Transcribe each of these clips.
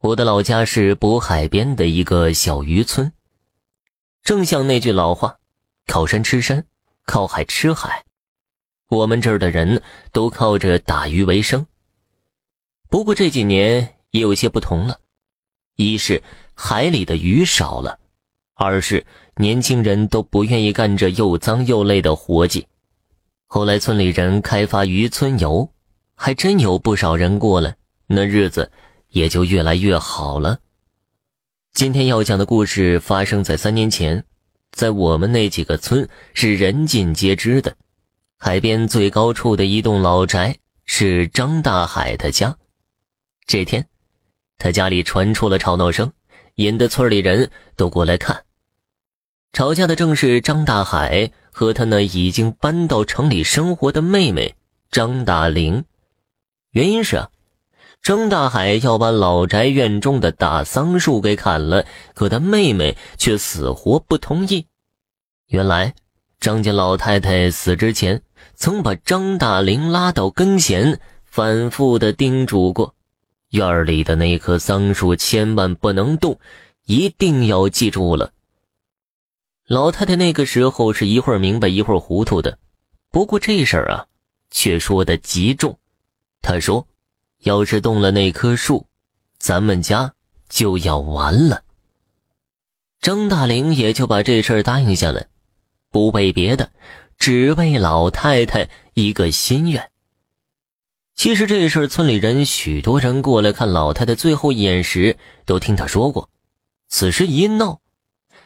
我的老家是渤海边的一个小渔村，正像那句老话：“靠山吃山，靠海吃海。”我们这儿的人都靠着打鱼为生。不过这几年也有些不同了，一是海里的鱼少了，二是年轻人都不愿意干这又脏又累的活计。后来村里人开发渔村游，还真有不少人过来，那日子。也就越来越好了。今天要讲的故事发生在三年前，在我们那几个村是人尽皆知的。海边最高处的一栋老宅是张大海的家。这天，他家里传出了吵闹声，引得村里人都过来看。吵架的正是张大海和他那已经搬到城里生活的妹妹张大玲。原因是啊。张大海要把老宅院中的大桑树给砍了，可他妹妹却死活不同意。原来，张家老太太死之前，曾把张大林拉到跟前，反复的叮嘱过：院里的那棵桑树千万不能动，一定要记住了。老太太那个时候是一会儿明白一会儿糊涂的，不过这事儿啊，却说的极重。她说。要是动了那棵树，咱们家就要完了。张大林也就把这事儿答应下来，不为别的，只为老太太一个心愿。其实这事儿村里人许多人过来看老太太最后一眼时，都听她说过。此时一闹，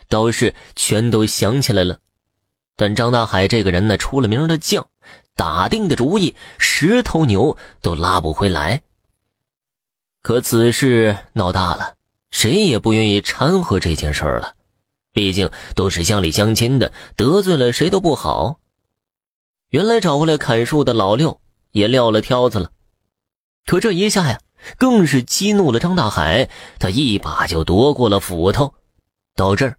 倒是全都想起来了。但张大海这个人呢，出了名的犟。打定的主意，十头牛都拉不回来。可此事闹大了，谁也不愿意掺和这件事儿了。毕竟都是乡里乡亲的，得罪了谁都不好。原来找过来砍树的老六也撂了挑子了，可这一下呀，更是激怒了张大海，他一把就夺过了斧头。到这儿，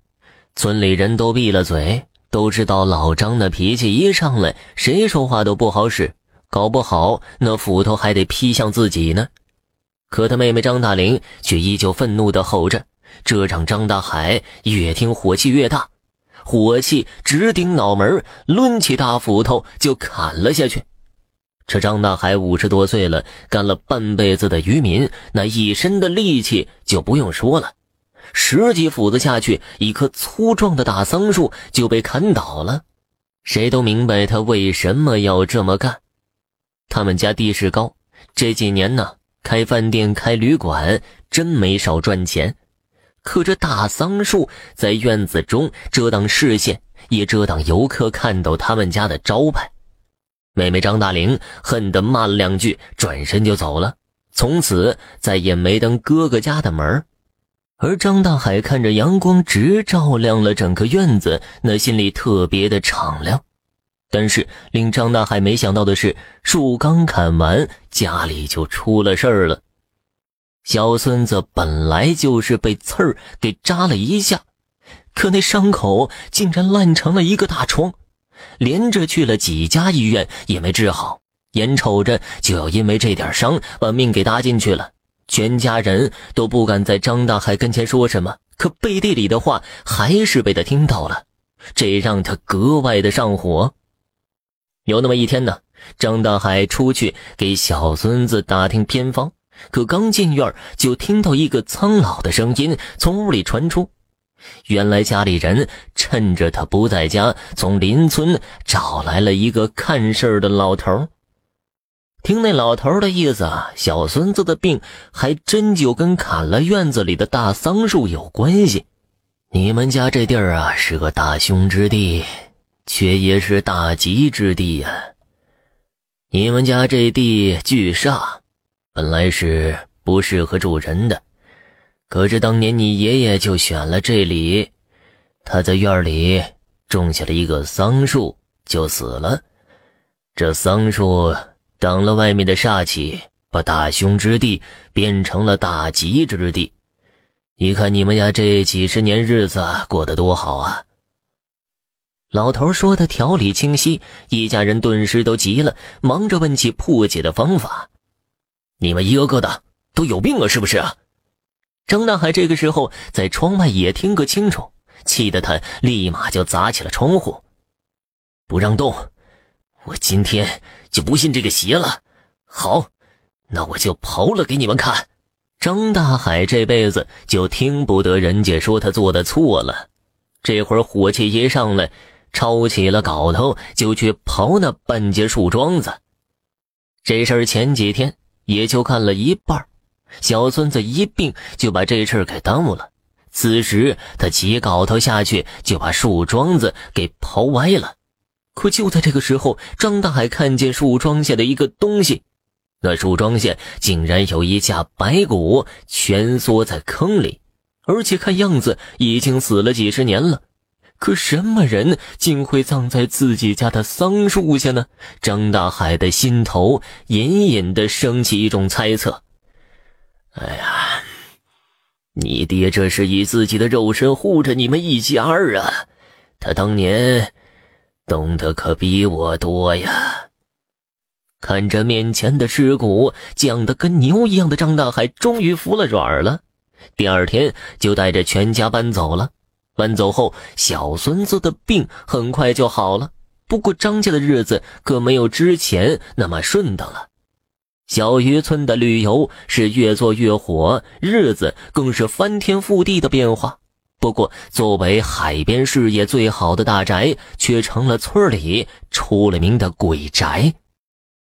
村里人都闭了嘴。都知道老张那脾气一上来，谁说话都不好使，搞不好那斧头还得劈向自己呢。可他妹妹张大玲却依旧愤怒地吼着，这让张大海越听火气越大，火气直顶脑门，抡起大斧头就砍了下去。这张大海五十多岁了，干了半辈子的渔民，那一身的力气就不用说了。十几斧子下去，一棵粗壮的大桑树就被砍倒了。谁都明白他为什么要这么干。他们家地势高，这几年呢，开饭店、开旅馆，真没少赚钱。可这大桑树在院子中遮挡视线，也遮挡游客看到他们家的招牌。妹妹张大玲恨得骂了两句，转身就走了，从此再也没登哥哥家的门而张大海看着阳光直照亮了整个院子，那心里特别的敞亮。但是令张大海没想到的是，树刚砍完，家里就出了事儿了。小孙子本来就是被刺儿给扎了一下，可那伤口竟然烂成了一个大疮，连着去了几家医院也没治好，眼瞅着就要因为这点伤把命给搭进去了。全家人都不敢在张大海跟前说什么，可背地里的话还是被他听到了，这让他格外的上火。有那么一天呢，张大海出去给小孙子打听偏方，可刚进院就听到一个苍老的声音从屋里传出，原来家里人趁着他不在家，从邻村找来了一个看事儿的老头。听那老头的意思，小孙子的病还真就跟砍了院子里的大桑树有关系。你们家这地儿啊，是个大凶之地，却也是大吉之地呀。你们家这地巨煞，本来是不适合住人的，可是当年你爷爷就选了这里，他在院里种下了一个桑树，就死了。这桑树。挡了外面的煞气，把大凶之地变成了大吉之地。你看你们家这几十年日子过得多好啊！老头说的条理清晰，一家人顿时都急了，忙着问起破解的方法。你们一个个的都有病了是不是啊？张大海这个时候在窗外也听个清楚，气得他立马就砸起了窗户，不让动！我今天就不信这个邪了。好，那我就刨了给你们看。张大海这辈子就听不得人家说他做的错了，这会儿火气一上来，抄起了镐头就去刨那半截树桩子。这事儿前几天也就干了一半。小孙子一病就把这事儿给耽误了。此时他起镐头下去，就把树桩子给刨歪了。可就在这个时候，张大海看见树桩下的一个东西，那树桩下竟然有一架白骨蜷缩在坑里，而且看样子已经死了几十年了。可什么人竟会葬在自己家的桑树下呢？张大海的心头隐隐的升起一种猜测。哎呀，你爹这是以自己的肉身护着你们一家啊！他当年懂得可比我多呀。看着面前的尸骨犟得跟牛一样的张大海，终于服了软了。第二天就带着全家搬走了。搬走后，小孙子的病很快就好了。不过张家的日子可没有之前那么顺当了。小渔村的旅游是越做越火，日子更是翻天覆地的变化。不过，作为海边视野最好的大宅，却成了村里出了名的鬼宅。